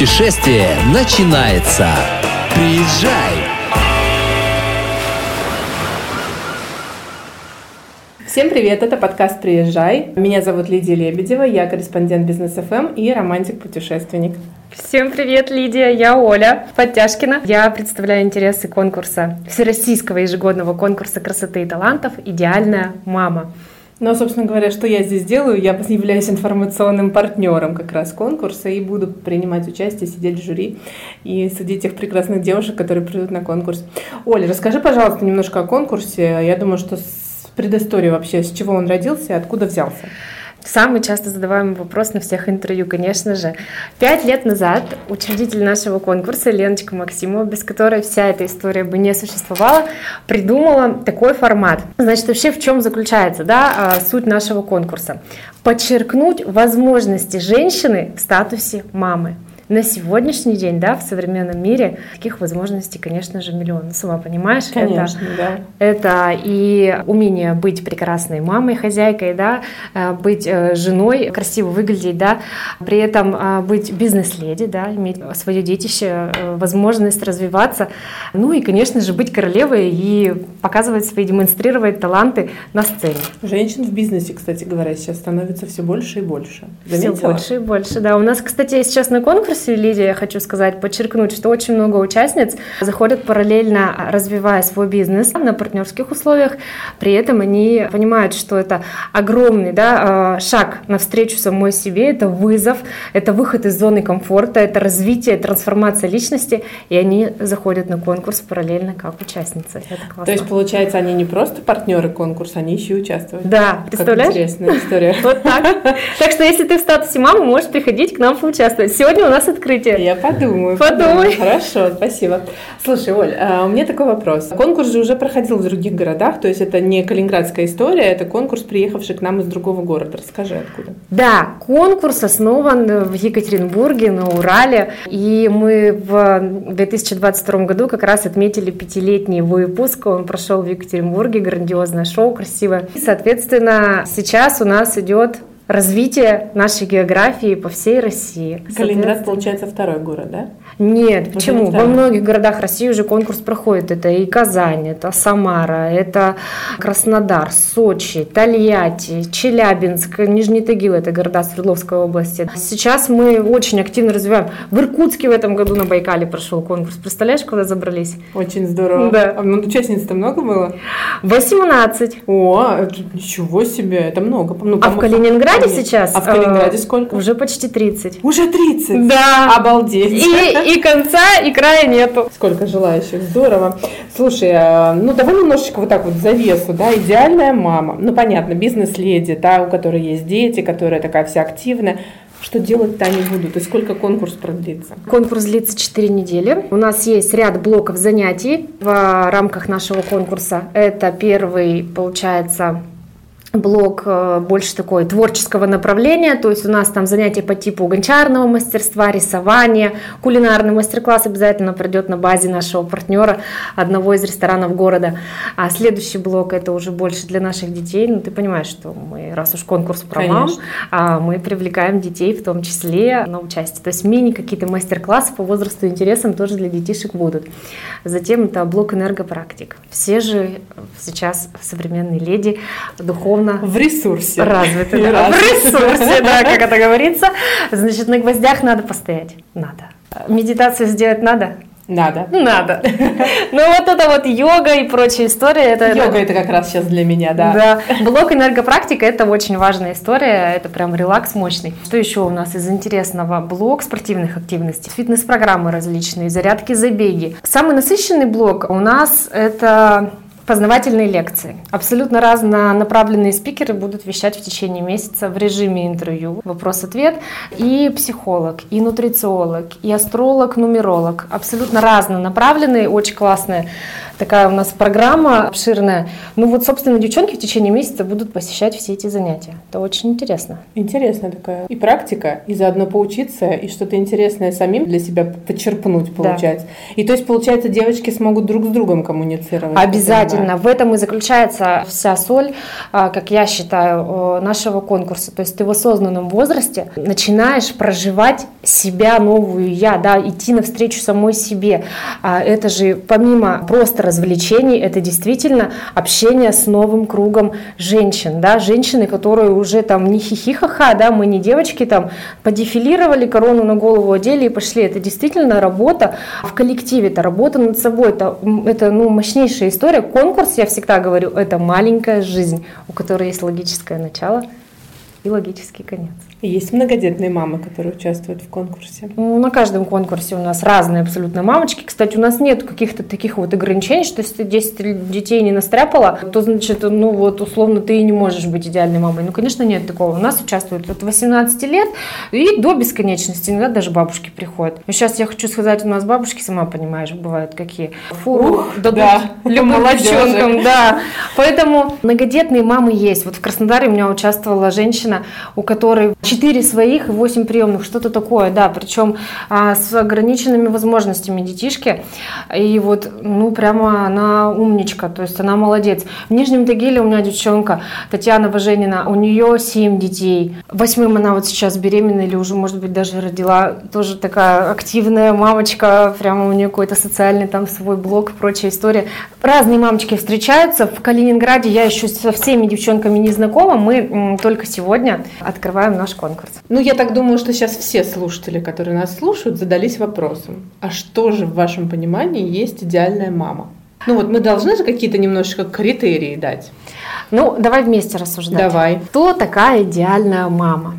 путешествие начинается. Приезжай! Всем привет, это подкаст «Приезжай». Меня зовут Лидия Лебедева, я корреспондент Бизнес ФМ и романтик-путешественник. Всем привет, Лидия, я Оля Подтяжкина. Я представляю интересы конкурса, всероссийского ежегодного конкурса красоты и талантов «Идеальная мама». Ну, а, собственно говоря, что я здесь делаю? Я являюсь информационным партнером как раз конкурса и буду принимать участие, сидеть в жюри и судить тех прекрасных девушек, которые придут на конкурс. Оля, расскажи, пожалуйста, немножко о конкурсе. Я думаю, что предысторию вообще, с чего он родился и откуда взялся? Самый часто задаваемый вопрос на всех интервью, конечно же. Пять лет назад учредитель нашего конкурса Леночка Максимова, без которой вся эта история бы не существовала, придумала такой формат. Значит, вообще в чем заключается да, а, суть нашего конкурса? Подчеркнуть возможности женщины в статусе мамы на сегодняшний день, да, в современном мире таких возможностей, конечно же, миллион. Ну, сама понимаешь, конечно, это, да. это и умение быть прекрасной мамой, хозяйкой, да, э, быть э, женой, красиво выглядеть, да, при этом э, быть бизнес-леди, да, иметь свое детище, возможность развиваться, ну и, конечно же, быть королевой и показывать свои, демонстрировать таланты на сцене. Женщин в бизнесе, кстати говоря, сейчас становится все больше и больше. Заметила? Все больше и больше, да. У нас, кстати, сейчас на конкурсе конкурсе, Лидия, я хочу сказать, подчеркнуть, что очень много участниц заходят параллельно, развивая свой бизнес на партнерских условиях. При этом они понимают, что это огромный да, э, шаг навстречу самой себе, это вызов, это выход из зоны комфорта, это развитие, трансформация личности, и они заходят на конкурс параллельно как участницы. Это классно. То есть, получается, они не просто партнеры конкурса, они еще и участвуют. Да, представляешь? Как интересная история. Вот так. Так что, если ты в статусе мамы, можешь приходить к нам поучаствовать. Сегодня у нас открытие. Я подумаю. Подумай. Хорошо, спасибо. Слушай, Оль, а у меня такой вопрос. Конкурс же уже проходил в других городах, то есть это не калининградская история, это конкурс, приехавший к нам из другого города. Расскажи, откуда. Да, конкурс основан в Екатеринбурге, на Урале, и мы в 2022 году как раз отметили пятилетний выпуск, он прошел в Екатеринбурге, грандиозное шоу, красивое. И, соответственно, сейчас у нас идет развитие нашей географии по всей России. Калининград, получается, второй город, да? Нет, уже почему? Не Во многих городах России уже конкурс проходит. Это и Казань, это Самара, это Краснодар, Сочи, Тольятти, Челябинск, Нижний Тагил, это города Свердловской области. Сейчас мы очень активно развиваем. В Иркутске в этом году на Байкале прошел конкурс. Представляешь, куда забрались? Очень здорово. Да. А ну, участниц-то много было? 18. О, ничего себе, это много. Ну, а в Калининграде Калининграде сейчас? А в Калининграде э, сколько? Уже почти 30. Уже 30? Да. Обалдеть. И, и конца, и края нету. Сколько желающих, здорово. Слушай, а, ну давай немножечко вот так вот завесу, да, идеальная мама. Ну понятно, бизнес-леди, та, у которой есть дети, которая такая вся активная. Что делать-то они будут и сколько конкурс продлится? Конкурс длится 4 недели. У нас есть ряд блоков занятий в рамках нашего конкурса. Это первый, получается, блок э, больше такой творческого направления, то есть у нас там занятия по типу гончарного мастерства, рисования, кулинарный мастер-класс обязательно пройдет на базе нашего партнера, одного из ресторанов города. А следующий блок это уже больше для наших детей, ну ты понимаешь, что мы, раз уж конкурс про мам, а мы привлекаем детей в том числе на участие. То есть мини какие-то мастер-классы по возрасту и интересам тоже для детишек будут. Затем это блок энергопрактик. Все же сейчас современные леди духовно безусловно, в ресурсе. Развиты, да. В ресурсе, да, как это говорится. Значит, на гвоздях надо постоять. Надо. Медитацию сделать надо? Надо. Надо. Ну вот это вот йога и прочая история. Это, йога это как раз сейчас для меня, да. Да. Блок энергопрактика это очень важная история. Это прям релакс мощный. Что еще у нас из интересного? Блок спортивных активностей, фитнес-программы различные, зарядки, забеги. Самый насыщенный блок у нас это познавательные лекции. Абсолютно разнонаправленные спикеры будут вещать в течение месяца в режиме интервью, вопрос-ответ. И психолог, и нутрициолог, и астролог, нумеролог. Абсолютно разнонаправленные, очень классные Такая у нас программа обширная. Ну вот, собственно, девчонки в течение месяца будут посещать все эти занятия. Это очень интересно. Интересная такая и практика, и заодно поучиться, и что-то интересное самим для себя подчерпнуть, получается. Да. И то есть, получается, девочки смогут друг с другом коммуницировать. Обязательно. В этом и заключается вся соль, а, как я считаю, нашего конкурса. То есть ты в осознанном возрасте начинаешь проживать себя новую я, да, идти навстречу самой себе. А это же помимо просто развлечений, это действительно общение с новым кругом женщин, да, женщины, которые уже там не хихихаха, да, мы не девочки там подефилировали, корону на голову одели и пошли. Это действительно работа в коллективе, это работа над собой, это, это ну, мощнейшая история. Конкурс, я всегда говорю, это маленькая жизнь, у которой есть логическое начало и логический конец. Есть многодетные мамы, которые участвуют в конкурсе? Ну, на каждом конкурсе у нас разные абсолютно мамочки. Кстати, у нас нет каких-то таких вот ограничений, что если ты 10 детей не настряпала, то, значит, ну вот условно ты и не можешь быть идеальной мамой. Ну, конечно, нет такого. У нас участвуют от 18 лет и до бесконечности. Иногда даже бабушки приходят. Но сейчас я хочу сказать, у нас бабушки, сама понимаешь, бывают какие. Фу, Ух, дадут да. любым молодчонкам, да. Поэтому многодетные мамы есть. Вот в Краснодаре у меня участвовала женщина, у которой 4 своих и 8 приемных, что-то такое, да, причем а, с ограниченными возможностями детишки. И вот, ну, прямо она умничка, то есть она молодец. В Нижнем Тагиле у меня девчонка Татьяна Важенина, у нее 7 детей. Восьмым она вот сейчас беременна или уже, может быть, даже родила. Тоже такая активная мамочка, прямо у нее какой-то социальный там свой блог, прочая история. Разные мамочки встречаются. В Калининграде я еще со всеми девчонками не знакома. Мы только сегодня открываем наш конкурс. Ну, я так думаю, что сейчас все слушатели, которые нас слушают, задались вопросом, а что же в вашем понимании есть идеальная мама? Ну вот мы должны же какие-то немножечко критерии дать. Ну, давай вместе рассуждать. Давай. Кто такая идеальная мама?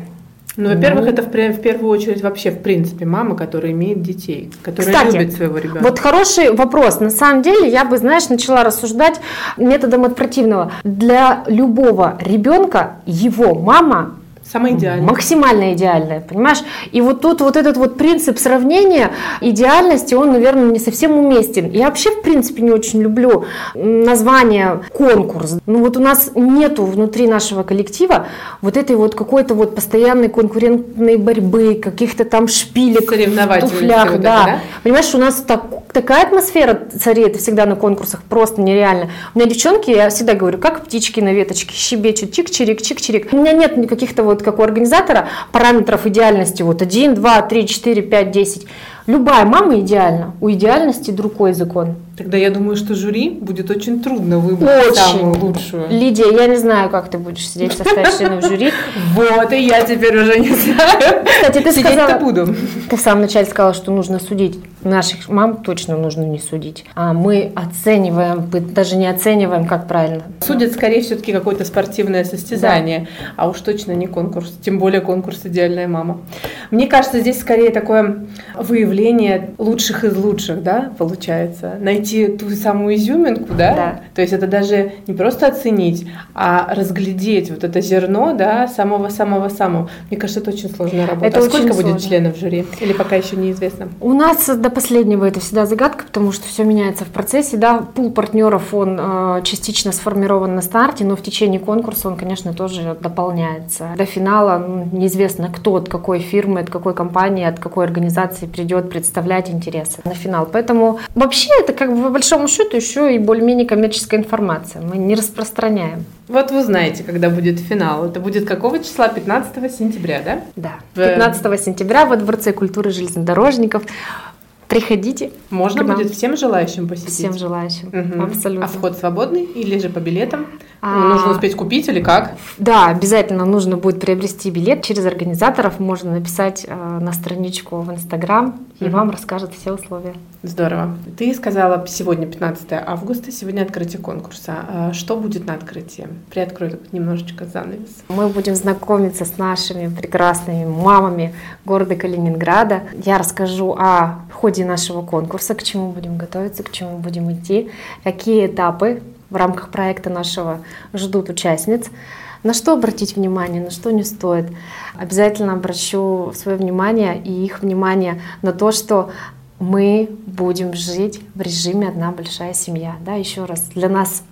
Ну, во-первых, ну, это в, в первую очередь вообще, в принципе, мама, которая имеет детей, которая Кстати, любит своего ребенка. Вот хороший вопрос. На самом деле, я бы, знаешь, начала рассуждать методом от противного. Для любого ребенка его мама Самое идеальное. Максимально идеальное, понимаешь? И вот тут вот этот вот принцип сравнения идеальности, он, наверное, не совсем уместен. Я вообще, в принципе, не очень люблю название конкурс. Ну вот у нас нету внутри нашего коллектива вот этой вот какой-то вот постоянной конкурентной борьбы, каких-то там шпилек, туфлях. Да. да. Понимаешь, у нас так, такая атмосфера царит всегда на конкурсах, просто нереально. У меня девчонки, я всегда говорю, как птички на веточке, щебечут, чик-чирик, чик-чирик. У меня нет каких-то вот как у организатора параметров идеальности, вот 1, 2, 3, 4, 5, 10. Любая мама идеальна, у идеальности другой закон. Тогда я думаю, что жюри будет очень трудно выбрать очень. самую лучшую. Лидия, я не знаю, как ты будешь сидеть составить членов жюри. Вот, и я теперь уже не знаю. Кстати, ты сказала, буду. Ты в самом начале сказала, что нужно судить. Наших мам точно нужно не судить. А мы оцениваем, даже не оцениваем, как правильно. Судят, скорее, все-таки какое-то спортивное состязание, да. а уж точно не конкурс, тем более конкурс «Идеальная мама». Мне кажется, здесь скорее такое выявление лучших из лучших, да, получается. Найти ту самую изюминку, да? Да. То есть это даже не просто оценить, а разглядеть вот это зерно, да, самого-самого-самого. Мне кажется, это очень сложная работа. Это а сколько сложно. будет членов жюри? Или пока еще неизвестно? У нас до последнего это всегда загадка, потому что все меняется в процессе, да. Пул партнеров, он э, частично сформирован на старте, но в течение конкурса он, конечно, тоже дополняется. До финала ну, неизвестно, кто от какой фирмы, от какой компании, от какой организации придет представлять интересы на финал. Поэтому вообще это как бы по большому счету еще и более-менее коммерческая информация. Мы не распространяем. Вот вы знаете, когда будет финал. Это будет какого числа? 15 сентября, да? Да. 15 сентября во Дворце культуры железнодорожников. Приходите. Можно будет всем желающим посетить? Всем желающим, угу. абсолютно. А вход свободный или же по билетам? А... Нужно успеть купить или как? Да, обязательно нужно будет приобрести билет через организаторов. Можно написать э, на страничку в Инстаграм, и угу. вам расскажут все условия. Здорово. Ты сказала, сегодня 15 августа, сегодня открытие конкурса. А что будет на открытии? Приоткрой немножечко занавес. Мы будем знакомиться с нашими прекрасными мамами города Калининграда. Я расскажу о ходе нашего конкурса, к чему будем готовиться, к чему будем идти, какие этапы в рамках проекта нашего ждут участниц. На что обратить внимание, на что не стоит. Обязательно обращу свое внимание и их внимание на то, что мы будем жить в режиме одна большая семья. Да, еще раз, для нас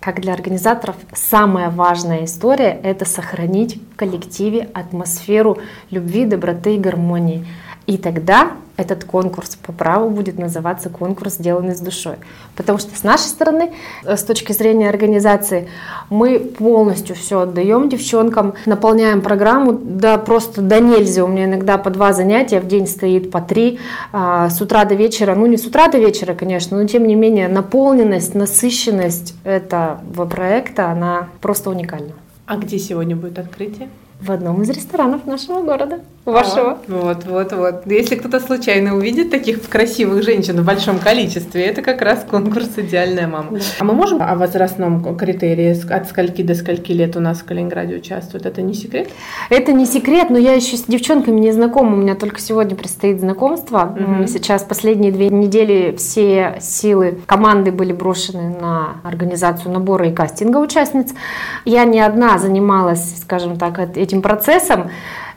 как для организаторов, самая важная история – это сохранить в коллективе атмосферу любви, доброты и гармонии. И тогда этот конкурс по праву будет называться конкурс «Сделанный с душой». Потому что с нашей стороны, э, с точки зрения организации, мы полностью все отдаем девчонкам, наполняем программу, да просто до нельзя. У меня иногда по два занятия в день стоит, по три, а, с утра до вечера. Ну, не с утра до вечера, конечно, но тем не менее наполненность, насыщенность этого проекта, она просто уникальна. А где сегодня будет открытие? В одном из ресторанов нашего города. Вашего. Вот, вот, вот. Если кто-то случайно увидит таких красивых женщин в большом количестве, это как раз конкурс «Идеальная мама». Да. А мы можем о возрастном критерии, от скольки до скольки лет у нас в Калининграде участвуют? Это не секрет? Это не секрет, но я еще с девчонками не знакома. У меня только сегодня предстоит знакомство. Угу. Сейчас последние две недели все силы команды были брошены на организацию набора и кастинга участниц. Я не одна занималась, скажем так, этим процессом.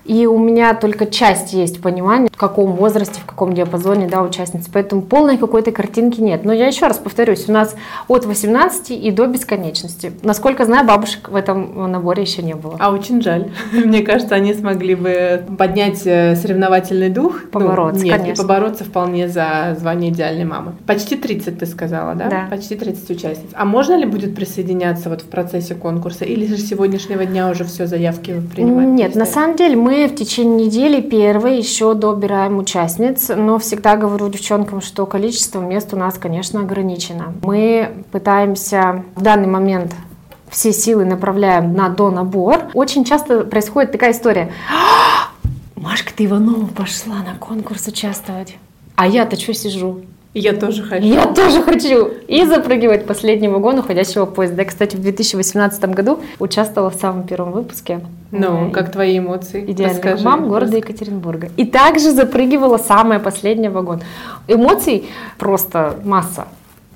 И у меня только часть есть понимания, в каком возрасте, в каком диапазоне да, участницы. Поэтому полной какой-то картинки нет. Но я еще раз повторюсь, у нас от 18 и до бесконечности. Насколько знаю, бабушек в этом наборе еще не было. А очень жаль. Мне кажется, они смогли бы поднять э, соревновательный дух. Ну, побороться, ну, нет, конечно. и побороться вполне за звание идеальной мамы. Почти 30 ты сказала, да? Да. Почти 30 участниц. А можно ли будет присоединяться вот в процессе конкурса? Или же с сегодняшнего дня уже все заявки принимать? Нет, на самом деле мы в течение недели первой еще добираем участниц, но всегда говорю девчонкам, что количество мест у нас, конечно, ограничено. Мы пытаемся в данный момент все силы направляем на донабор. Очень часто происходит такая история. Машка, ты Иванова пошла на конкурс участвовать. А я-то что сижу? Я тоже хочу. Я тоже хочу. И запрыгивать в последний вагон уходящего поезда. Я, кстати, в 2018 году участвовала в самом первом выпуске. Ну, как твои эмоции? Идеальных Расскажи. мам города Екатеринбурга. И также запрыгивала самый последний вагон. Эмоций просто масса.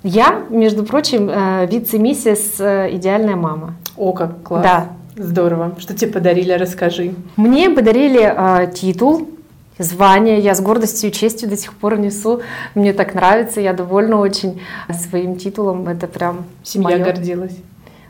Я, между прочим, э, вице-миссис э, «Идеальная мама». О, как класс. Да. Здорово. Что тебе подарили, расскажи. Мне подарили э, титул звание. Я с гордостью и честью до сих пор несу. Мне так нравится, я довольна очень своим титулом. Это прям Семья моё. гордилась.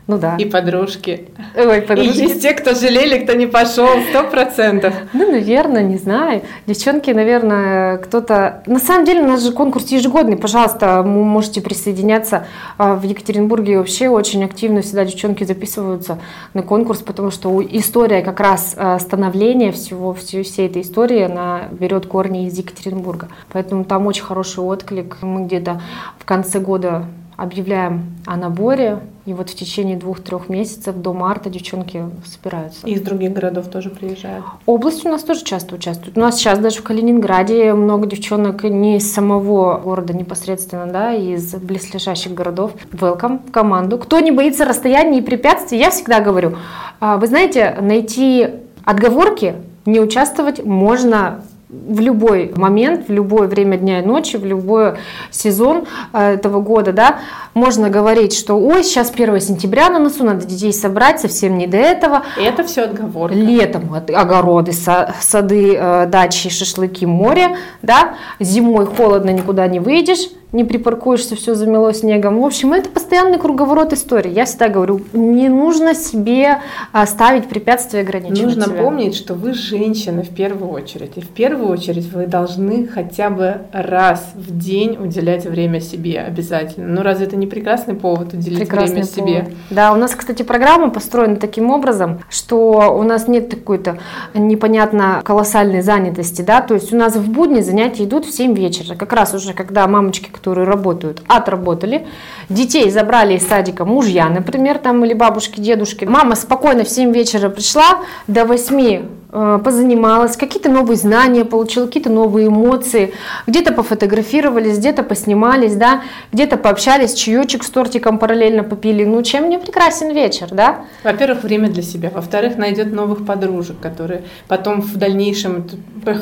Ну да. И подружки. Ой, подружки. И есть те, кто жалели, кто не пошел, сто процентов. Ну, наверное, не знаю. Девчонки, наверное, кто-то... На самом деле, у нас же конкурс ежегодный. Пожалуйста, вы можете присоединяться. А, в Екатеринбурге вообще очень активно всегда девчонки записываются на конкурс, потому что история как раз а, становления всего, всей этой истории, она берет корни из Екатеринбурга. Поэтому там очень хороший отклик. Мы где-то в конце года объявляем о наборе, и вот в течение двух-трех месяцев до марта девчонки собираются. И из других городов тоже приезжают? Область у нас тоже часто участвует. У нас сейчас даже в Калининграде много девчонок не из самого города непосредственно, да, из близлежащих городов. Welcome в команду. Кто не боится расстояния и препятствий, я всегда говорю, «А, вы знаете, найти отговорки, не участвовать можно в любой момент, в любое время дня и ночи, в любой сезон э, этого года, да, можно говорить, что ой, сейчас 1 сентября на носу, надо детей собрать, совсем не до этого. И это все отговорка. Летом огороды, сады, э, дачи, шашлыки, море, да, зимой холодно, никуда не выйдешь, не припаркуешься, все замело снегом. В общем, это постоянный круговорот истории. Я всегда говорю, не нужно себе а, ставить препятствия, ограничивать Нужно себя. помнить, что вы женщины в первую очередь. И в первую очередь вы должны хотя бы раз в день уделять время себе обязательно. Ну разве это не прекрасный повод уделить прекрасный время повод. себе? Да, у нас, кстати, программа построена таким образом, что у нас нет какой-то непонятно колоссальной занятости, да, то есть у нас в будни занятия идут в 7 вечера, как раз уже когда мамочки, которые работают, отработали. Детей забрали из садика мужья, например, там или бабушки, дедушки. Мама спокойно в 7 вечера пришла, до 8 Э, позанималась, какие-то новые знания получила, какие-то новые эмоции, где-то пофотографировались, где-то поснимались, да, где-то пообщались, чаечек с тортиком параллельно попили. Ну, чем не прекрасен вечер, да? Во-первых, время для себя. Во-вторых, найдет новых подружек, которые потом в дальнейшем...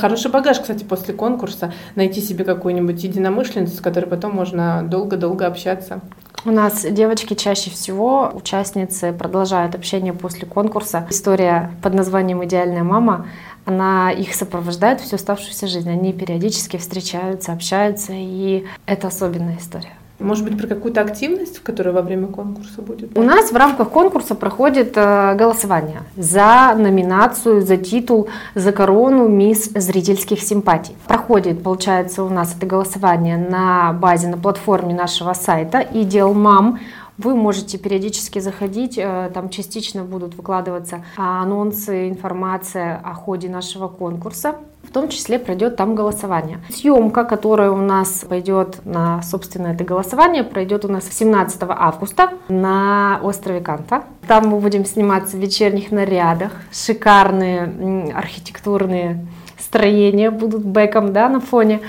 Хороший багаж, кстати, после конкурса. Найти себе какую-нибудь единомышленницу, с которой потом можно долго-долго общаться. У нас девочки чаще всего, участницы, продолжают общение после конкурса. История под названием «Идеальная мама» она их сопровождает всю оставшуюся жизнь. Они периодически встречаются, общаются, и это особенная история. Может быть, про какую-то активность, которая во время конкурса будет? У нас в рамках конкурса проходит э, голосование за номинацию, за титул, за корону «Мисс зрительских симпатий». Проходит, получается, у нас это голосование на базе, на платформе нашего сайта «Идел мам», вы можете периодически заходить, э, там частично будут выкладываться анонсы, информация о ходе нашего конкурса. В том числе пройдет там голосование. Съемка, которая у нас пойдет на, собственно, это голосование, пройдет у нас 17 августа на острове Канта. Там мы будем сниматься в вечерних нарядах, шикарные архитектурные строения будут бэком да, на фоне.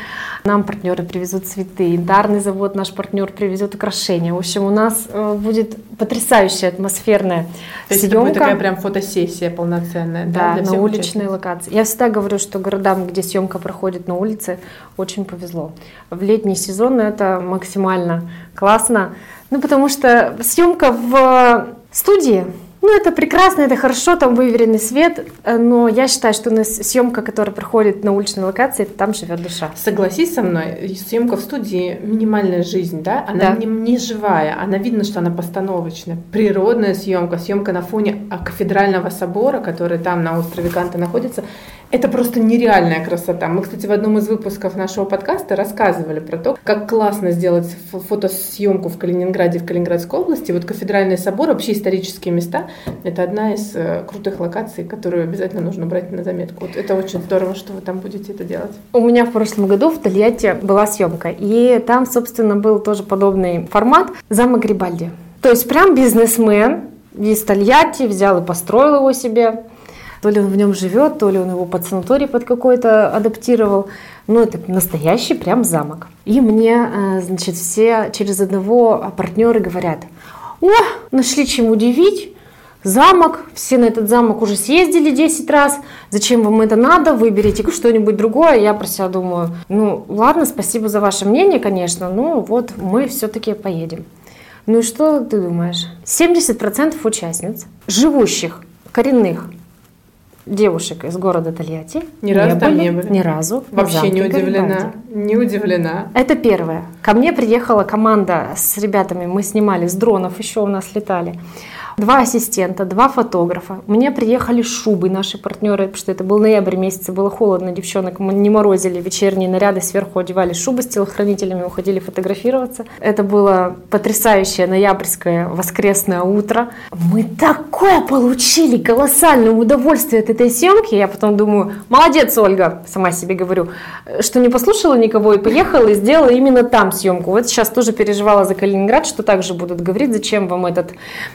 Нам партнеры привезут цветы, янтарный завод наш партнер привезет украшения. В общем, у нас э, будет потрясающая атмосферная То есть съемка. это будет такая прям фотосессия полноценная, да, да, на уличной локации. Я всегда говорю, что городам, где съемка проходит на улице, очень повезло. В летний сезон это максимально классно, ну потому что съемка в студии ну, это прекрасно, это хорошо, там выверенный свет, э, но я считаю, что у нас съемка, которая проходит на уличной локации, там живет душа. Согласись со мной, съемка в студии минимальная жизнь, да? Она Да. Не, не живая, она видно, что она постановочная. Природная съемка, съемка на фоне а, кафедрального собора, который там на острове Канта находится, это просто нереальная красота. Мы, кстати, в одном из выпусков нашего подкаста рассказывали про то, как классно сделать фо- фотосъемку в Калининграде, в Калининградской области. Вот кафедральный собор, вообще исторические места, это одна из э, крутых локаций, которую обязательно нужно брать на заметку. Вот это очень здорово, что вы там будете это делать. У меня в прошлом году в Тольятти была съемка, и там, собственно, был тоже подобный формат «Замок Грибальди». То есть прям бизнесмен из Тольятти взял и построил его себе. То ли он в нем живет, то ли он его под санаторий под какой-то адаптировал. Ну, это настоящий прям замок. И мне, э, значит, все через одного партнеры говорят, о, нашли чем удивить, замок, все на этот замок уже съездили 10 раз, зачем вам это надо, выберите что-нибудь другое. Я про себя думаю, ну ладно, спасибо за ваше мнение, конечно, но вот мы все-таки поедем. Ну и что ты думаешь? 70% участниц, живущих, коренных девушек из города Тольятти, Ни разу там не были? Ни разу. Вообще не удивлена. Не удивлена. Это первое. Ко мне приехала команда с ребятами, мы снимали с дронов, еще у нас летали. Два ассистента, два фотографа. Мне приехали шубы наши партнеры, потому что это был ноябрь месяц, было холодно, девчонок мы не морозили, вечерние наряды сверху одевали шубы с телохранителями, уходили фотографироваться. Это было потрясающее ноябрьское воскресное утро. Мы такое получили колоссальное удовольствие от этой съемки. Я потом думаю, молодец, Ольга, сама себе говорю, что не послушала никого и поехала и сделала именно там съемку. Вот сейчас тоже переживала за Калининград, что также будут говорить, зачем вам этот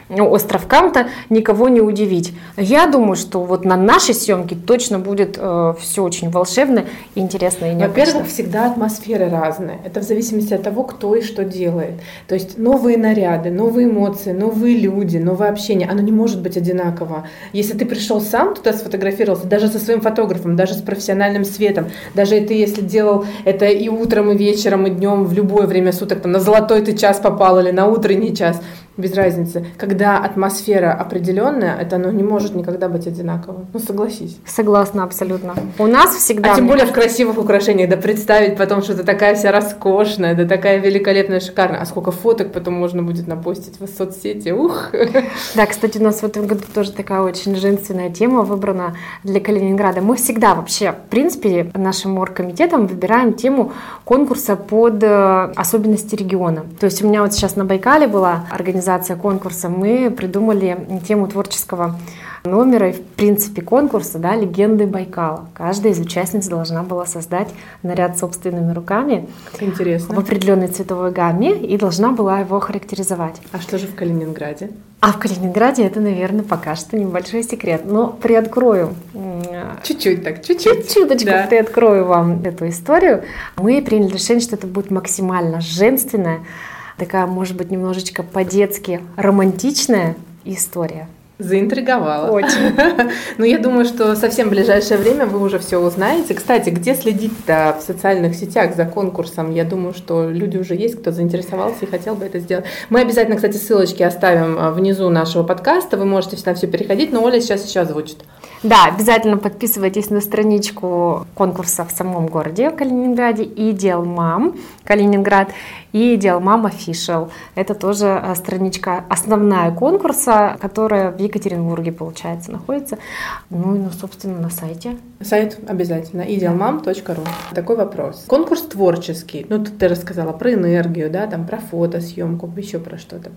ну, остров Канта, никого не удивить. Я думаю, что вот на нашей съемке точно будет э, все очень волшебно, интересно и необычно. Во-первых, всегда атмосферы разные. Это в зависимости от того, кто и что делает. То есть новые наряды, новые эмоции, новые люди, новое общение. Оно не может быть одинаково. Если ты пришел сам туда сфотографировался, даже со своим фотографом, даже с профессиональным светом, даже ты если делал это и утром, и вечером, и днем, в любое время суток, там, на золотой ты час попал или на утренний час, без разницы. Когда атмосфера определенная, это оно не может никогда быть одинаковым. Ну, согласись. Согласна абсолютно. У нас всегда... А тем более в красивых украшениях, да представить потом, что ты такая вся роскошная, да такая великолепная, шикарная. А сколько фоток потом можно будет напостить в соцсети, ух! Да, кстати, у нас в этом году тоже такая очень женственная тема выбрана для Калининграда. Мы всегда вообще, в принципе, нашим оргкомитетом выбираем тему конкурса под э, особенности региона. То есть у меня вот сейчас на Байкале была организация конкурса, мы придумали тему творческого номера и, в принципе, конкурса, да, легенды Байкала. Каждая из участниц должна была создать наряд собственными руками в Интересно. определенной цветовой гамме и должна была его характеризовать. А что же в Калининграде? А в Калининграде это, наверное, пока что небольшой секрет. Но приоткрою, Чуть-чуть так, чуть-чуть. чуточку Да. приоткрою вам эту историю. Мы приняли решение, что это будет максимально женственная, такая, может быть, немножечко по-детски романтичная история. Заинтриговала. Очень. Ну, я думаю, что совсем в ближайшее время вы уже все узнаете. Кстати, где следить-то в социальных сетях за конкурсом? Я думаю, что люди уже есть, кто заинтересовался и хотел бы это сделать. Мы обязательно, кстати, ссылочки оставим а, внизу нашего подкаста. Вы можете на все переходить, но Оля сейчас еще озвучит. Да, обязательно подписывайтесь на страничку конкурса в самом городе Калининграде и Дел Мам Калининград и Дел Мам Official. Это тоже э, страничка основная конкурса, которая в Екатеринбурге, получается, находится. Ну и, ну, собственно, на сайте. Сайт обязательно. idealmam.ru. Такой вопрос. Конкурс творческий. Ну, тут ты рассказала про энергию, да, там про фотосъемку, еще про что-то.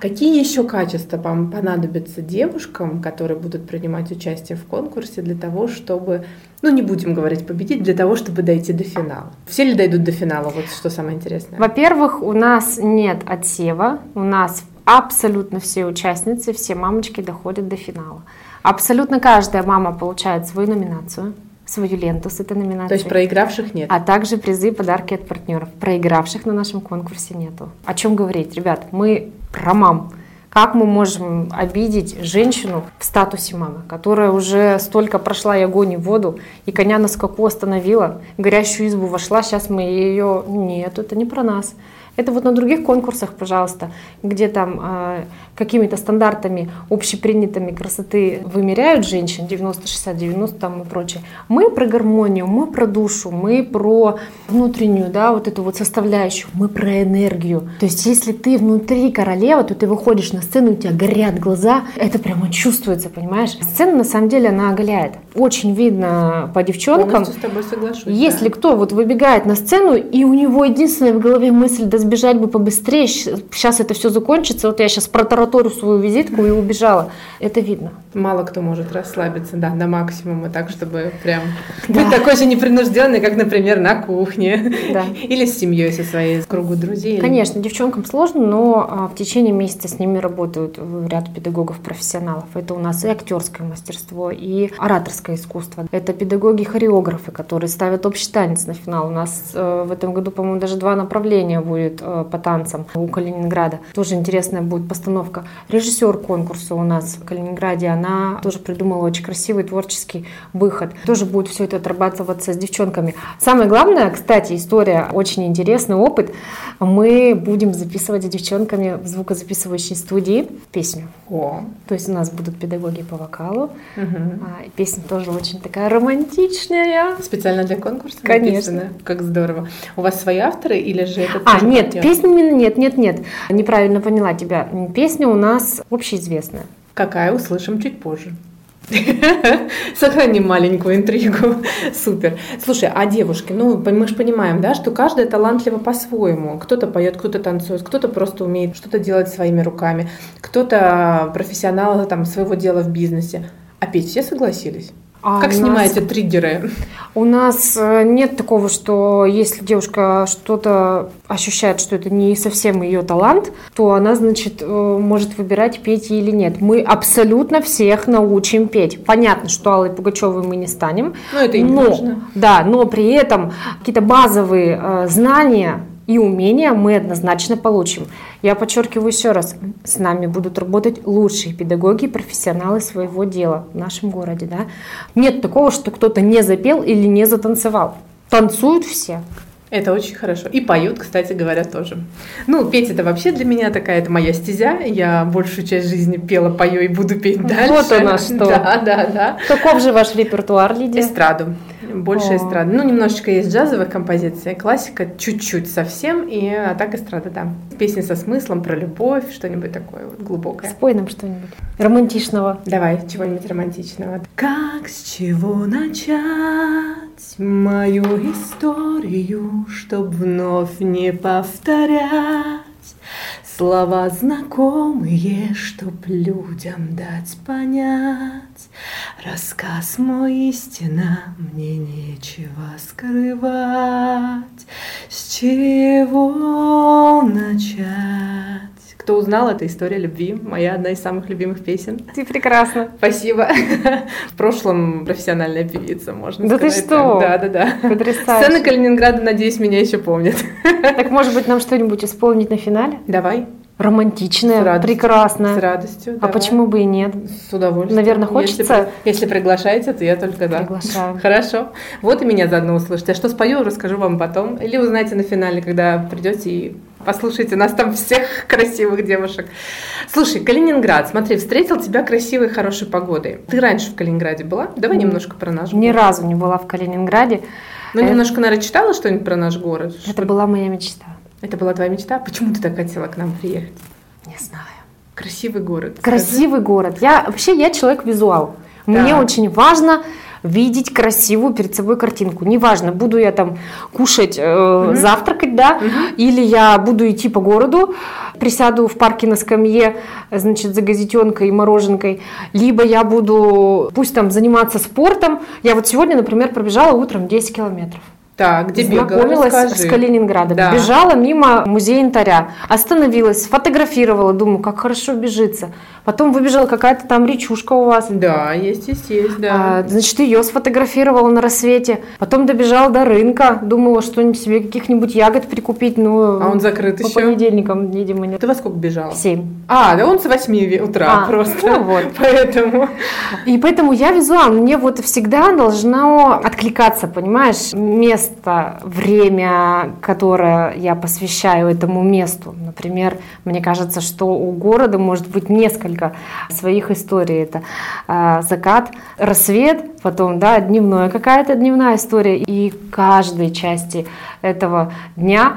Какие еще качества вам понадобятся девушкам, которые будут принимать участие в конкурсе для того, чтобы, ну, не будем говорить победить, для того, чтобы дойти до финала? Все ли дойдут до финала? Вот что самое интересное. Во-первых, у нас нет отсева, у нас абсолютно все участницы, все мамочки доходят до финала. Абсолютно каждая мама получает свою номинацию, свою ленту с этой номинацией. То есть проигравших нет? А также призы и подарки от партнеров. Проигравших на нашем конкурсе нету. О чем говорить? Ребят, мы про мам. Как мы можем обидеть женщину в статусе мамы, которая уже столько прошла и огонь и воду, и коня на скаку остановила, в горящую избу вошла, сейчас мы ее... Нет, это не про нас. Это вот на других конкурсах, пожалуйста, где там э, какими-то стандартами общепринятыми красоты вымеряют женщин, 90, 60, 90 там и прочее. Мы про гармонию, мы про душу, мы про внутреннюю, да, вот эту вот составляющую, мы про энергию. То есть если ты внутри королева, то ты выходишь на сцену, у тебя горят глаза, это прямо чувствуется, понимаешь? Сцена на самом деле она оголяет. Очень видно по девчонкам. Полностью с тобой соглашусь. Если да. кто вот выбегает на сцену, и у него единственная в голове мысль, да сбежать бы побыстрее, сейчас это все закончится, вот я сейчас протараторю свою визитку и убежала. Это видно. Мало кто может расслабиться, да, до максимума, так, чтобы прям да. быть такой же непринужденный, как, например, на кухне. Да. Или с семьей со своей, с кругу друзей. Конечно, девчонкам сложно, но а, в течение месяца с ними работают ряд педагогов-профессионалов. Это у нас и актерское мастерство, и ораторское искусство. Это педагоги-хореографы, которые ставят общий танец на финал. У нас э, в этом году, по-моему, даже два направления будет э, по танцам у Калининграда. Тоже интересная будет постановка. Режиссер конкурса у нас в Калининграде, она тоже придумала очень красивый творческий выход. Тоже будет все это отрабатываться с девчонками. Самое главное, кстати, история, очень интересный опыт. Мы будем записывать с девчонками в звукозаписывающей студии песню. О. То есть у нас будут педагоги по вокалу. Угу. песня тоже очень такая романтичная. Специально для конкурса? Конечно. Написано? Как здорово. У вас свои авторы или же это А, нет, партнер? песни нет, нет, нет. Неправильно поняла тебя. Песня у нас общеизвестная. Какая, услышим чуть позже. Сохраним маленькую интригу. Супер. Слушай, а девушки, ну, мы же понимаем, да, что каждая талантлива по-своему. Кто-то поет, кто-то танцует, кто-то просто умеет что-то делать своими руками, кто-то профессионал там, своего дела в бизнесе. А петь все согласились? А как снимаете нас, триггеры? У нас э, нет такого, что если девушка что-то ощущает, что это не совсем ее талант, то она, значит, э, может выбирать, петь или нет. Мы абсолютно всех научим петь. Понятно, что Аллой Пугачевой мы не станем. Но это и не но, нужно. Да, но при этом какие-то базовые э, знания и умения мы однозначно получим. Я подчеркиваю еще раз, с нами будут работать лучшие педагоги, профессионалы своего дела в нашем городе. Да? Нет такого, что кто-то не запел или не затанцевал. Танцуют все. Это очень хорошо. И поют, кстати говоря, тоже. Ну, петь это вообще для меня такая, это моя стезя. Я большую часть жизни пела, пою и буду петь дальше. Вот у нас что. Да, да, да. Каков же ваш репертуар, Лидия? Эстраду больше О. эстрады. Ну, немножечко есть джазовых композиций, классика чуть-чуть совсем, и а так эстрада, да. Песни со смыслом про любовь, что-нибудь такое вот глубокое. Спой нам что-нибудь романтичного. Давай, чего-нибудь романтичного. Как с чего начать мою историю, чтоб вновь не повторять? Слова знакомые, чтоб людям дать понять. Рассказ мой истина, мне нечего скрывать. С чего начать? Кто узнал, это история любви, моя одна из самых любимых песен. Ты прекрасна. Спасибо. В прошлом профессиональная певица, можно да сказать. Да ты что? Да, да, да. Потрясающе. Сцена Калининграда, надеюсь, меня еще помнит. Так, может быть, нам что-нибудь исполнить на финале? Давай. Романтичная, С радостью. прекрасная. С радостью. А давай. почему бы и нет? С удовольствием. Наверное, Если хочется? при- Если, приглашаете, то я только за. Приглашаю. Хорошо. Вот и меня заодно услышите. А что спою, расскажу вам потом. Или узнаете на финале, когда придете и послушайте нас там всех красивых девушек. Слушай, Калининград, смотри, встретил тебя красивой, хорошей погодой. Ты раньше в Калининграде была? Давай немножко про наш Ни город. разу не была в Калининграде. Ну, Это- немножко, наверное, читала что-нибудь про наш город? Это Что- была моя мечта. Это была твоя мечта? Почему ты так хотела к нам приехать? Не знаю. Красивый город. Красивый город. Я вообще я человек визуал. Мне Так. очень важно видеть красивую перед собой картинку. Неважно, буду я там кушать, э, Мгм. завтракать, да, Мгм. или я буду идти по городу, присяду в парке на скамье, значит, за газетенкой и мороженкой, либо я буду, пусть там заниматься спортом. Я вот сегодня, например, пробежала утром 10 километров. Так, где бегала? Знакомилась Расскажи. с Калининградом. Да. Бежала мимо музея янтаря. Остановилась, сфотографировала. Думаю, как хорошо бежится. Потом выбежала какая-то там речушка у вас. Да, есть, есть, есть, да. А, значит, ее сфотографировала на рассвете. Потом добежала до рынка. Думала, что-нибудь себе каких-нибудь ягод прикупить. Ну, А он закрыт по еще? понедельникам, видимо, нет. Ты во сколько бежала? Семь. А, да он с 8 утра А, просто. ну вот. Поэтому. И поэтому я визуал, мне вот всегда должно откликаться, понимаешь, место, время, которое я посвящаю этому месту. Например, мне кажется, что у города может быть несколько своих историй. Это а, закат, рассвет, потом да, дневное, какая-то дневная история. И каждой части этого дня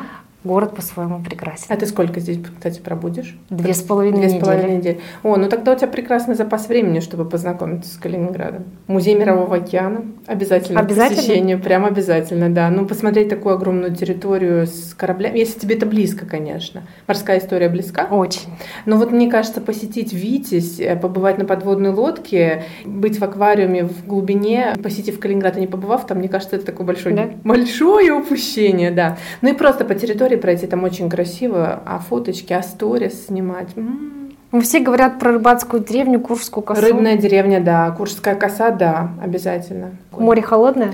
город по-своему прекрасен. А ты сколько здесь, кстати, пробудешь? Две с половиной Две с недели. половиной недели. О, ну тогда у тебя прекрасный запас времени, чтобы познакомиться с Калининградом. Музей Мирового океана. Обязательно. Обязательно? посещению, Прям обязательно, да. Ну, посмотреть такую огромную территорию с кораблями. Если тебе это близко, конечно. Морская история близка. Очень. Но вот мне кажется, посетить Витязь, э, побывать на подводной лодке, быть в аквариуме в глубине, посетив Калининград и не побывав там, мне кажется, это такое большое, Да? большое упущение, да. Ну и просто по территории пройти там очень красиво, а фоточки, а сторис снимать. М. Ну, Все говорят про рыбацкую деревню, Куршскую косу. Рыбная деревня, да. Куршская коса, да, обязательно. Море холодное?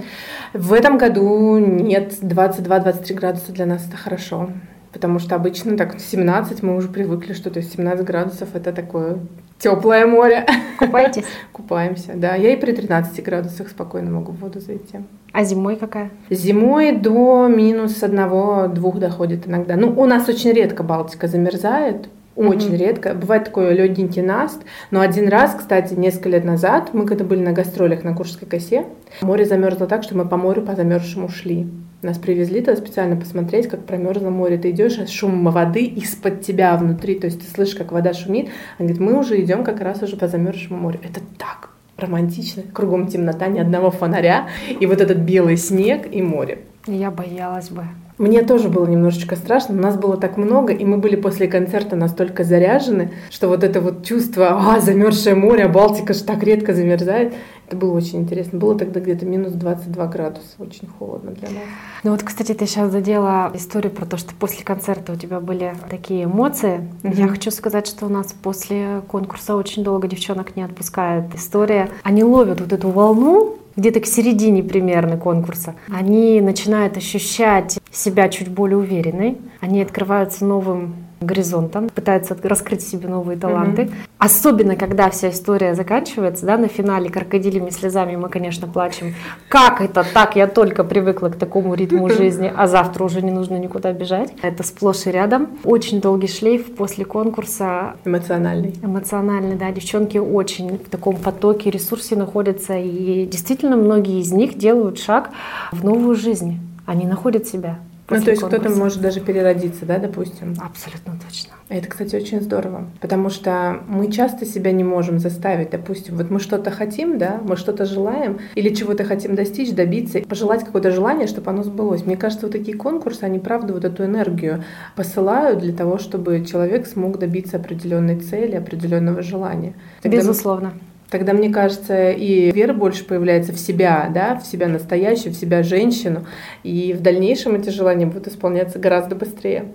В этом году нет 22-23 градуса для нас это хорошо. Потому что обычно так 17 мы уже привыкли, что то есть 17 градусов это такое теплое море. Купаетесь? Купаемся, да. Я и при 13 градусах спокойно могу в воду зайти. А зимой какая? Зимой до минус одного-двух доходит иногда. Ну, у нас очень редко Балтика замерзает. Очень Мгм. редко. Бывает такой легенький наст. Но один раз, кстати, несколько лет назад, мы когда были на гастролях на Куршской косе, море замерзло так, что мы по морю по замерзшему шли. Нас привезли туда специально посмотреть, как промерзло море. Ты идешь, а шум воды из-под тебя внутри. То есть ты слышишь, как вода шумит. Он говорит, мы уже идем как раз уже по замерзшему морю. Это так романтично. Кругом темнота, ни одного фонаря. И вот этот белый снег и море. Я боялась бы. Мне тоже было немножечко страшно, но нас было так много, и мы были после концерта настолько заряжены, что вот это вот чувство, а, замерзшее море, а Балтика же так редко замерзает, это было очень интересно. Было тогда где-то минус 22 градуса, очень холодно для нас. Ну вот, кстати, ты сейчас задела историю про то, что после концерта у тебя были такие эмоции. Мгм. Я хочу сказать, что у нас после конкурса очень долго девчонок не отпускает история. Они ловят вот эту волну, где-то к середине примерно конкурса, они начинают ощущать себя чуть более уверенной, они открываются новым горизонтом, пытаются раскрыть себе новые таланты. Особенно, когда вся история заканчивается, да, на финале крокодилями слезами мы, конечно, плачем. Как это так? Я только привыкла к такому ритму жизни, а завтра уже не нужно никуда бежать. Это сплошь и рядом. Очень долгий шлейф после конкурса Эмоциональный. эмоциональный, да, девчонки очень в таком потоке, ресурсе находятся, и действительно многие из них делают шаг в новую жизнь. Они находят себя. Ну, то есть кто-то может даже переродиться, да, допустим. Абсолютно точно. Это, кстати, очень здорово, потому что мы часто себя не можем заставить. Допустим, вот мы что-то хотим, да, мы что-то желаем или чего-то хотим достичь, добиться, пожелать какое-то желание, чтобы оно сбылось. Мне кажется, вот такие конкурсы, они правда вот эту энергию посылают для того, чтобы человек смог добиться определенной цели, определенного желания. Тогда мы- Безусловно. Тогда, мне кажется, и вера больше появляется в себя, да, в себя настоящую, в себя женщину. И в дальнейшем эти желания будут исполняться гораздо быстрее.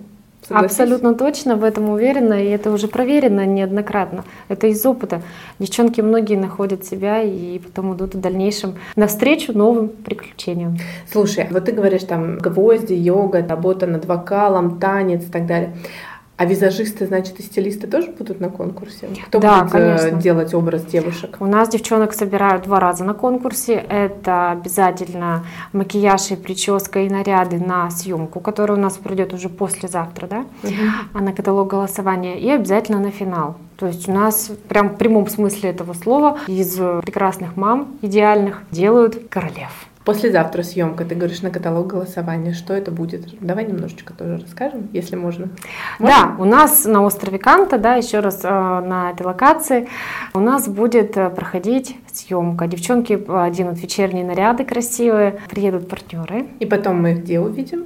Согласись? Абсолютно точно, в этом уверена, и это уже проверено неоднократно. Это из опыта. Девчонки многие находят себя и потом идут в дальнейшем навстречу новым приключениям. Слушай, вот ты говоришь там гвозди, йога, работа над вокалом, танец и так далее. А визажисты, значит, и стилисты тоже будут на конкурсе? Кто Да, будет э, конечно. делать образ девушек? У нас девчонок собирают два раза на конкурсе. Это обязательно макияж и прическа и наряды на съемку, которая у нас пройдет уже послезавтра, да, а на каталог голосования, и обязательно на финал. То есть у нас прям в прямом смысле этого слова из прекрасных мам идеальных делают королев. Послезавтра съемка, ты говоришь, на каталог голосования. Что это будет? Давай немножечко тоже расскажем, если можно. Да, у нас на острове Канта, да, еще раз э, на этой локации, у нас будет э, проходить съемка. Девчонки э, оденут вечерние наряды красивые, приедут партнеры. И потом мы их где увидим?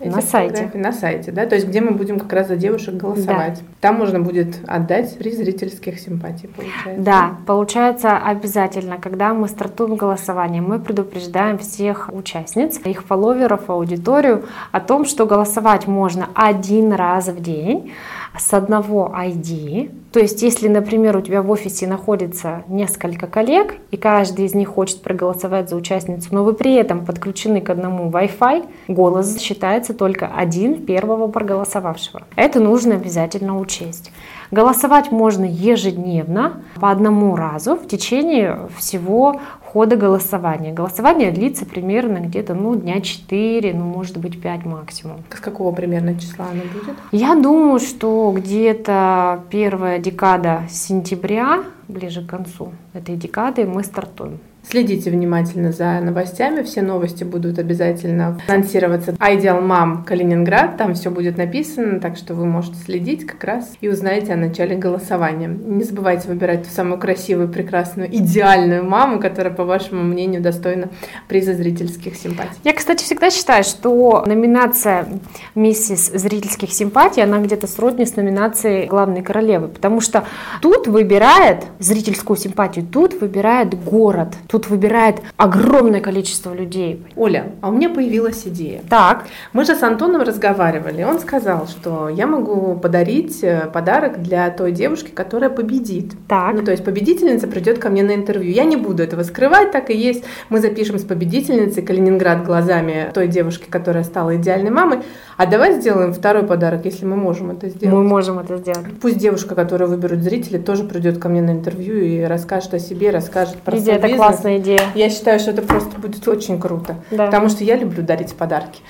На сайте. На сайте, да? То есть где мы будем как раз за девушек голосовать. Там можно будет отдать при зрительских симпатий, получается. Да, получается обязательно, когда мы стартуем голосование, мы предупреждаем всех участниц, их фолловеров, аудиторию о том, что голосовать можно один раз в день с одного ID. То есть, если, например, у тебя в офисе находится несколько коллег, и каждый из них хочет проголосовать за участницу, но вы при этом подключены к одному Wi-Fi, голос считается только один первого проголосовавшего. Это нужно обязательно учесть. Голосовать можно ежедневно по одному разу в течение всего хода голосования. Голосование длится примерно где-то ну, дня 4, ну может быть 5 максимум. С какого примерно числа оно будет? Я думаю, что где-то первая декада сентября, ближе к концу этой декады, мы стартуем. Следите внимательно за новостями. Все новости будут обязательно анонсироваться. Ideal Mom Калининград. Там все будет написано, так что вы можете следить как раз и узнаете о начале голосования. Не забывайте выбирать ту самую красивую, прекрасную, идеальную маму, которая, по вашему мнению, достойна приза зрительских симпатий. Я, кстати, всегда считаю, что номинация «Миссис зрительских симпатий», она где-то сродни с номинацией главной королевы, потому что тут выбирает зрительскую симпатию, тут выбирает город, тут выбирает огромное количество людей. Оля, а у меня появилась идея. Так, Мы же с Антоном разговаривали. Он сказал, что я могу подарить э, подарок для той девушки, которая победит. так. Ну, то есть победительница придет ко мне на интервью. Я не буду этого скрывать, так и есть. Мы запишем с победительницей Калининград глазами той девушки, которая стала идеальной мамой. А давай сделаем второй подарок, если мы можем это сделать. Мы можем это сделать. Пусть девушка, которую выберут зрители, тоже придет ко мне на интервью и расскажет о себе, расскажет про Лидия, свой это бизнес. Классная идея. Я считаю, что это просто будет очень круто. Да. Потому что я люблю дарить подарки.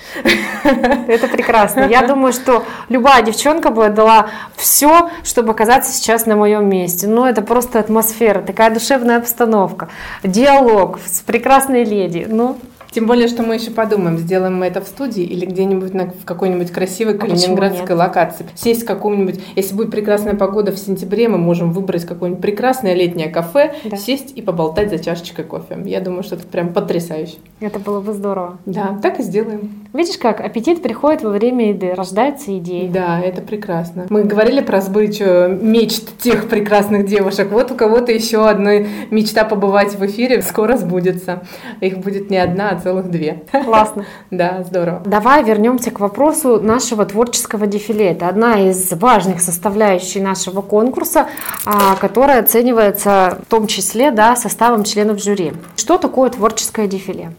Это прекрасно. Я думаю, что любая девчонка бы отдала все, чтобы оказаться сейчас на моем месте. Ну, это просто атмосфера, такая душевная обстановка, диалог с прекрасной леди. Ну, Тем более, что мы еще подумаем, сделаем мы это в студии или где-нибудь на, в какой-нибудь красивой А калининградской локации. Сесть в каком-нибудь, если будет прекрасная погода в сентябре, мы можем выбрать какое-нибудь прекрасное летнее кафе, Да. сесть и поболтать за чашечкой кофе. Я думаю, что это прям потрясающе. это было бы здорово. Да, так и сделаем. Видишь, как аппетит приходит во время еды, рождается идея. Да, это прекрасно. Мы говорили про сбычу мечт тех прекрасных девушек. Вот у кого-то еще одна мечта побывать в эфире скоро сбудется. Их будет не одна, а целых две. Классно. Да, здорово. Давай вернемся к вопросу нашего творческого дефиле. Это одна из важных составляющих нашего конкурса, а, которая оценивается в том числе да, составом членов жюри. Что такое творческое дефиле?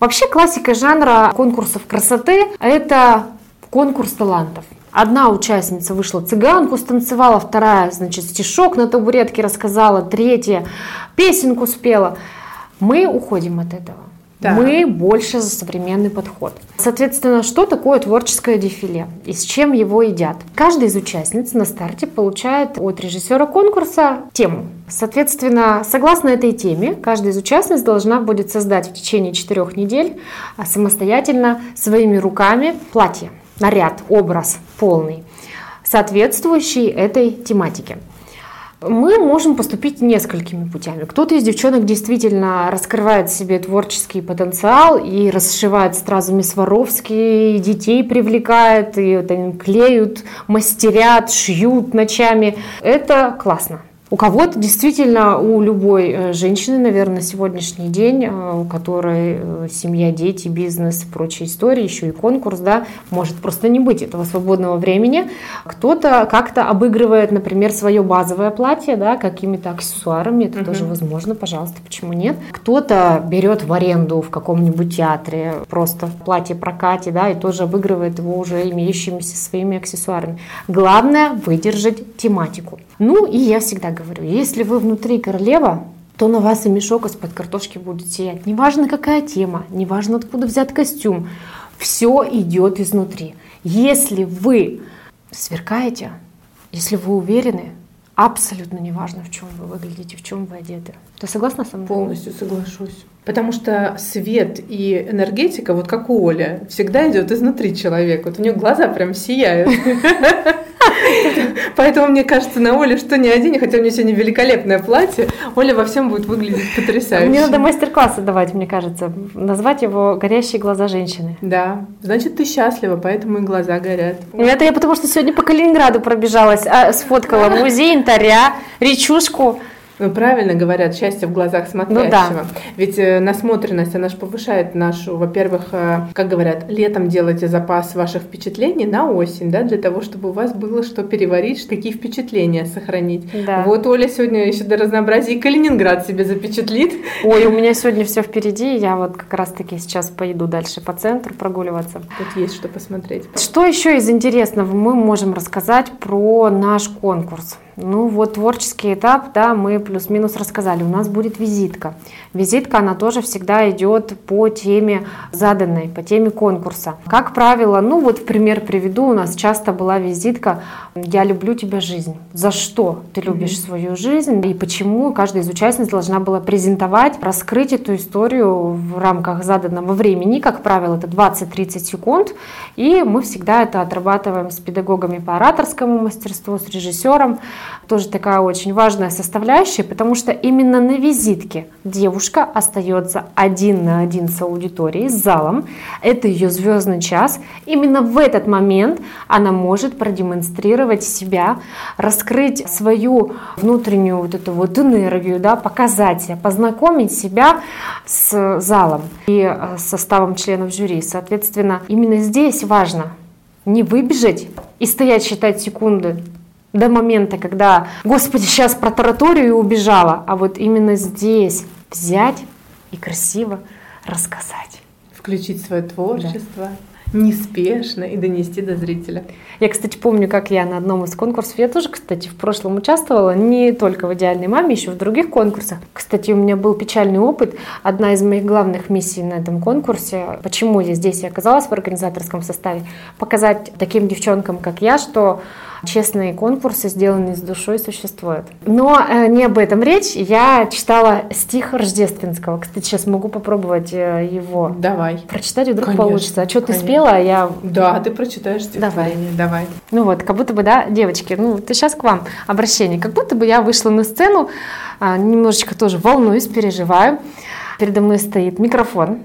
Вообще классика жанра конкурсов красоты – это конкурс талантов. Одна участница вышла цыганку станцевала, вторая, значит, стишок на табуретке рассказала, третья песенку спела. Мы уходим от этого. Так. Мы больше за современный подход. Соответственно, что такое творческое дефиле и с чем его едят? Каждая из участниц на старте получает от режиссера конкурса тему. Соответственно, согласно этой теме, каждая из участниц должна будет создать в течение четырех недель а, самостоятельно своими руками платье, наряд, образ полный, соответствующий этой тематике. Мы можем поступить несколькими путями. Кто-то из девчонок действительно раскрывает себе творческий потенциал и расшивает сразу Сваровски, детей привлекает, и вот они клеют, мастерят, шьют ночами. Это классно. У кого-то действительно, у любой э, женщины, наверное, на сегодняшний день, э, у которой э, семья, дети, бизнес и прочая история, еще и конкурс, да, может просто не быть этого свободного времени. Кто-то как-то обыгрывает, например, свое базовое платье, да, какими-то аксессуарами, это угу. тоже возможно, пожалуйста, почему нет. Кто-то берет в аренду в каком-нибудь театре просто платье прокате, да, и тоже обыгрывает его уже имеющимися своими аксессуарами. Главное выдержать тематику. Ну и я всегда говорю, если вы внутри королева, то на вас и мешок из-под картошки будет сиять. Неважно, какая тема, неважно, откуда взят костюм. Все идет изнутри. Если вы сверкаете, если вы уверены, абсолютно неважно, в чем вы выглядите, в чем вы одеты. Ты согласна со мной? Полностью соглашусь. Потому что свет и энергетика, вот как у Оли, всегда идет изнутри человека. Вот у нее глаза прям сияют. Поэтому мне кажется, на Оле что не один, хотя у нее сегодня великолепное платье, Оля во всем будет выглядеть потрясающе. Мне надо мастер-классы давать, мне кажется. Назвать его «Горящие глаза женщины». Да, значит, ты счастлива, поэтому и глаза горят. Это я потому что сегодня по Калининграду пробежалась, а, сфоткала музей янтаря, речушку. Ну, правильно говорят, счастье в глазах смотрящего. Ну, да. Ведь э, насмотренность, она же повышает нашу, во-первых, э, как говорят, летом делайте запас ваших впечатлений на осень, да, для того, чтобы у вас было что переварить, какие впечатления сохранить. Да. Вот Оля сегодня еще до разнообразия и Калининград себе запечатлит. Ой, у меня сегодня все впереди, я вот как раз-таки сейчас поеду дальше по центру прогуливаться. Тут есть что посмотреть. Что еще из интересного мы можем рассказать про наш конкурс? Ну вот творческий этап, да, мы плюс-минус рассказали. У нас будет визитка. Визитка, она тоже всегда идет по теме заданной, по теме конкурса. Как правило, ну вот в пример приведу, у нас часто была визитка «Я люблю тебя, жизнь». За что ты любишь mm-hmm. свою жизнь и почему каждая из участниц должна была презентовать, раскрыть эту историю в рамках заданного времени. Как правило, это 20-30 секунд. И мы всегда это отрабатываем с педагогами по ораторскому мастерству, с режиссером тоже такая очень важная составляющая, потому что именно на визитке девушка остается один на один с аудиторией, с залом. Это ее звездный час. Именно в этот момент она может продемонстрировать себя, раскрыть свою внутреннюю вот эту вот энергию, да, показать познакомить себя с залом и э, составом членов жюри. Соответственно, именно здесь важно не выбежать и стоять считать секунды, до момента, когда, господи, сейчас протараторию и убежала, а вот именно здесь взять и красиво рассказать. Включить свое творчество. Да. неспешно и донести до зрителя. Я, кстати, помню, как я на одном из конкурсов, я тоже, кстати, в прошлом участвовала, не только в «Идеальной маме», еще в других конкурсах. Кстати, у меня был печальный опыт. Одна из моих главных миссий на этом конкурсе, почему я здесь и оказалась в организаторском составе, показать таким девчонкам, как я, что честные конкурсы, сделанные с душой, существуют. Но э, не об этом речь. Я читала стих Рождественского. Кстати, сейчас могу попробовать э, его. Давай. Прочитать вдруг конечно, получится. А что ты спела, а я... Да, ты прочитаешь Давай. Давай. Ну вот, как будто бы, да, девочки, ну, ты сейчас к вам обращение. Как будто бы я вышла на сцену, а, немножечко тоже волнуюсь, переживаю. Передо мной стоит микрофон.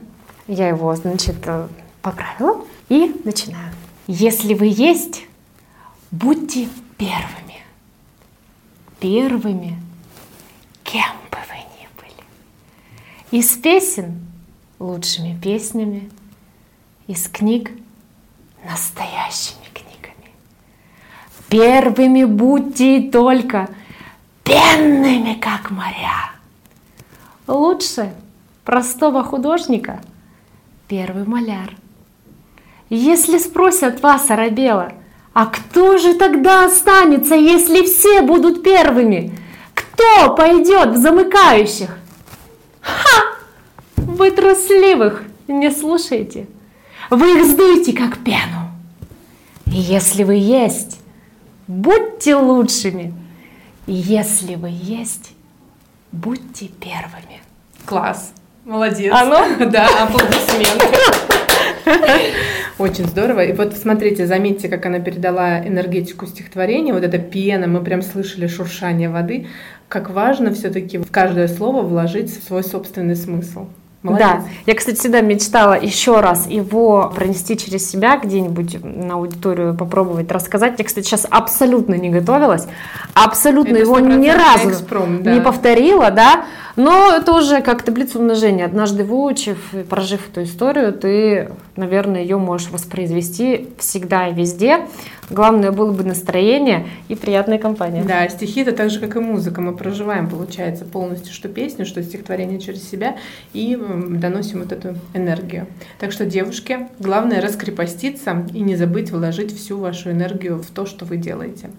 Я его, значит, э, поправила и начинаю. Если вы есть, Будьте первыми. Первыми, кем бы вы ни были. Из песен лучшими песнями, из книг настоящими книгами. Первыми будьте и только пенными, как моря. Лучше простого художника первый маляр. Если спросят вас, Арабела, а кто же тогда останется, если все будут первыми? Кто пойдет в замыкающих? Ха! Вы трусливых не слушайте. Вы их сдуйте, как пену. И если вы есть, будьте лучшими. И если вы есть, будьте первыми. Класс. Молодец. Оно? Да, аплодисменты. Очень здорово. И вот смотрите, заметьте, как она передала энергетику стихотворения. Вот эта пена, мы прям слышали шуршание воды. Как важно все-таки в каждое слово вложить свой собственный смысл. Молодец. Да, я, кстати, всегда мечтала еще раз его пронести через себя где-нибудь на аудиторию, попробовать рассказать. Я, кстати, сейчас абсолютно не готовилась, абсолютно Это его ни 100% разу экспромт, да. не повторила, да. Но это уже как таблица умножения. Однажды выучив прожив эту историю, ты, наверное, ее можешь воспроизвести всегда и везде. Главное было бы настроение и приятная компания. Да, стихи это так же, как и музыка. Мы проживаем, получается, полностью что песню, что стихотворение через себя и доносим вот эту энергию. Так что, девушки, главное раскрепоститься и не забыть вложить всю вашу энергию в то, что вы делаете.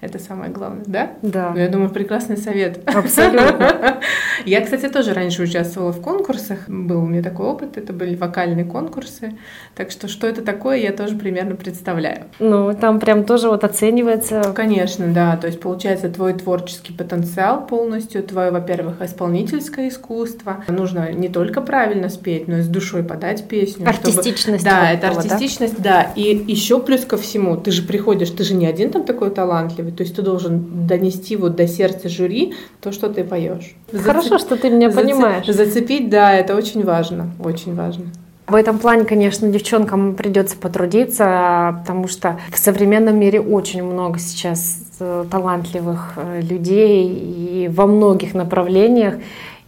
Это самое главное, да? Да. Ну, я думаю, прекрасный совет. Абсолютно. Я, кстати, тоже раньше участвовала в конкурсах. Был у меня такой опыт. Это были вокальные конкурсы. Так что, что это такое, я тоже примерно представляю. Ну, там прям тоже вот оценивается Конечно, да. То есть, получается, твой творческий потенциал полностью, твое, во-первых, исполнительское искусство. Нужно не только правильно спеть, но и с душой подать песню. чтобы- артистичность. Да, вот это этого, да? артистичность, да. И еще плюс ко всему, ты же приходишь, ты же не один там такой талантливый, то есть ты должен донести вот до сердца жюри то, что ты поешь. Хорошо, что ты меня Зацеп- понимаешь. Зацепить, да, это очень важно, очень важно. В этом плане, конечно, девчонкам придется потрудиться, потому что в современном мире очень много сейчас э, талантливых э, людей и во многих направлениях.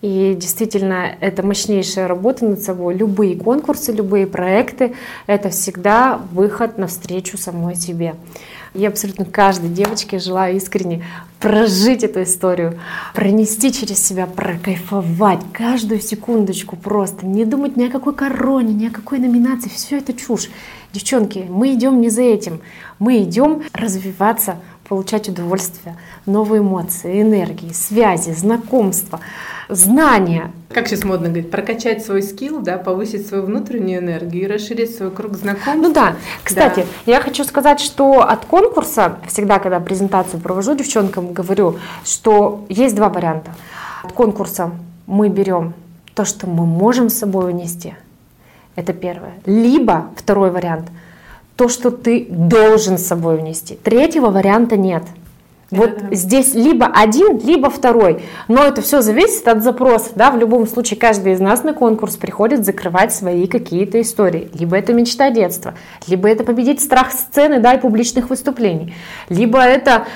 И действительно, это мощнейшая работа над собой. Любые конкурсы, любые проекты — это всегда выход навстречу самой себе. Я абсолютно каждой девочке желаю искренне прожить эту историю, пронести через себя, прокайфовать каждую секундочку просто, не думать ни о какой короне, ни о какой номинации, все это чушь. Девчонки, мы идем не за этим, мы идем развиваться, получать удовольствие, новые эмоции, энергии, связи, знакомства, знания. Как сейчас модно говорить, прокачать свой скилл, да, повысить свою внутреннюю энергию и расширить свой круг знакомств. Ну да, кстати, я хочу сказать, что от конкурса, всегда, когда презентацию провожу девчонкам, говорю, что есть два варианта. От конкурса мы берем то, что мы можем с собой унести. Это первое. Либо второй вариант, то, что ты должен с собой унести. Третьего варианта нет. Вот здесь либо один, либо второй. Но это все зависит от запроса. Да? В любом случае, каждый из нас на конкурс приходит закрывать свои какие-то истории. Либо это мечта детства, либо это победить страх сцены да, и публичных выступлений, либо это,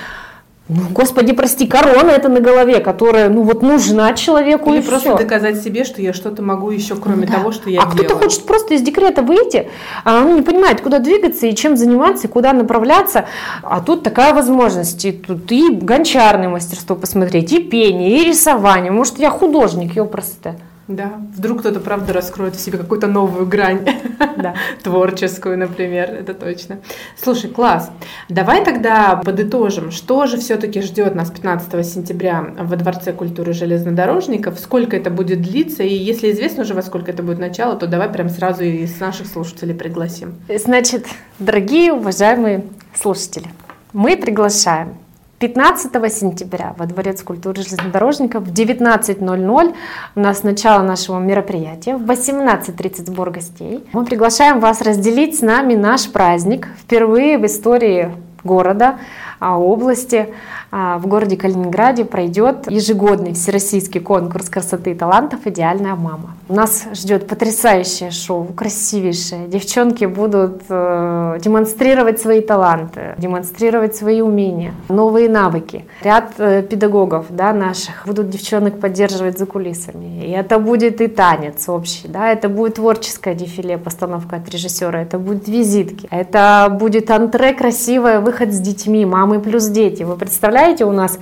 ну, господи, прости, корона это на голове, которая ну, вот нужна человеку Или и просто всё. доказать себе, что я что-то могу еще, кроме Да. того, что я а кто-то хочет просто из декрета выйти, а он не понимает, куда двигаться и чем заниматься, и куда направляться. А тут такая возможность. И тут и гончарное мастерство посмотреть, и пение, и рисование. Может, я художник, ёпросто. Да, вдруг кто-то, правда, раскроет в себе какую-то новую грань. Да. Творческую, например, это точно. Слушай, класс. Давай тогда подытожим, что же все-таки ждет нас 15 сентября во Дворце культуры железнодорожников, сколько это будет длиться, и если известно уже, во сколько это будет начало, то давай прям сразу и с наших слушателей пригласим. Значит, дорогие, уважаемые слушатели, мы приглашаем 15 сентября во Дворец культуры железнодорожников в 19.00 у нас начало нашего мероприятия, в 18.30 сбор гостей. Мы приглашаем вас разделить с нами наш праздник впервые в истории города, области. А, В городе Калининграде пройдет ежегодный всероссийский конкурс красоты и талантов «Идеальная мама». Нас ждет потрясающее шоу, красивейшее. Девчонки будут э, демонстрировать свои таланты, демонстрировать свои умения, новые навыки. Ряд э, педагогов да, наших будут девчонок поддерживать за кулисами. И это будет и танец общий, да, это будет творческое дефиле, постановка от режиссера, это будет визитки, это будет антре красивое, выход с детьми, мамы плюс дети. Вы представляете, у нас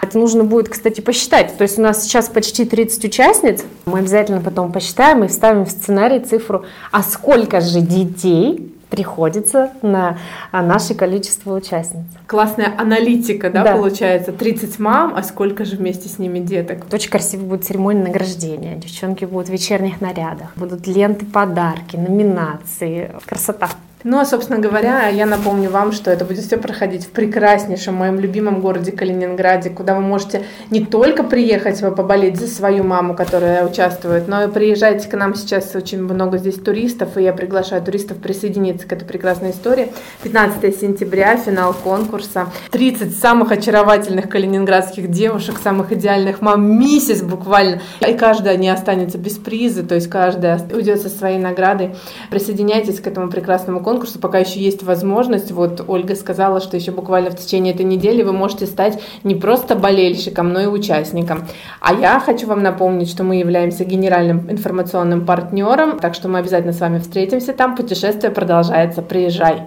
это нужно будет, кстати, посчитать. То есть у нас сейчас почти 30 участниц. Мы обязательно потом посчитаем и вставим в сценарий цифру, а сколько же детей приходится на а, наше количество участниц. Классная аналитика, да, Да. получается? 30 мам, а сколько же вместе с ними деток? Очень красиво будет церемония награждения. Девчонки будут в вечерних нарядах. Будут ленты, подарки, номинации. Красота. Ну, а, собственно говоря, я напомню вам, что это будет все проходить в прекраснейшем моем любимом городе Калининграде, куда вы можете не только приехать поболеть за свою маму, которая участвует, но и приезжайте к нам сейчас очень много здесь туристов, и я приглашаю туристов присоединиться к этой прекрасной истории. 15 сентября, финал конкурса. 30 самых очаровательных калининградских девушек, самых идеальных мам, миссис буквально. И каждая не останется без приза, то есть каждая уйдет со своей наградой. Присоединяйтесь к этому прекрасному конкурсу конкурсу, пока еще есть возможность. Вот Ольга сказала, что еще буквально в течение этой недели вы можете стать не просто болельщиком, но и участником. А я хочу вам напомнить, что мы являемся генеральным информационным партнером, так что мы обязательно с вами встретимся там. Путешествие продолжается. Приезжай!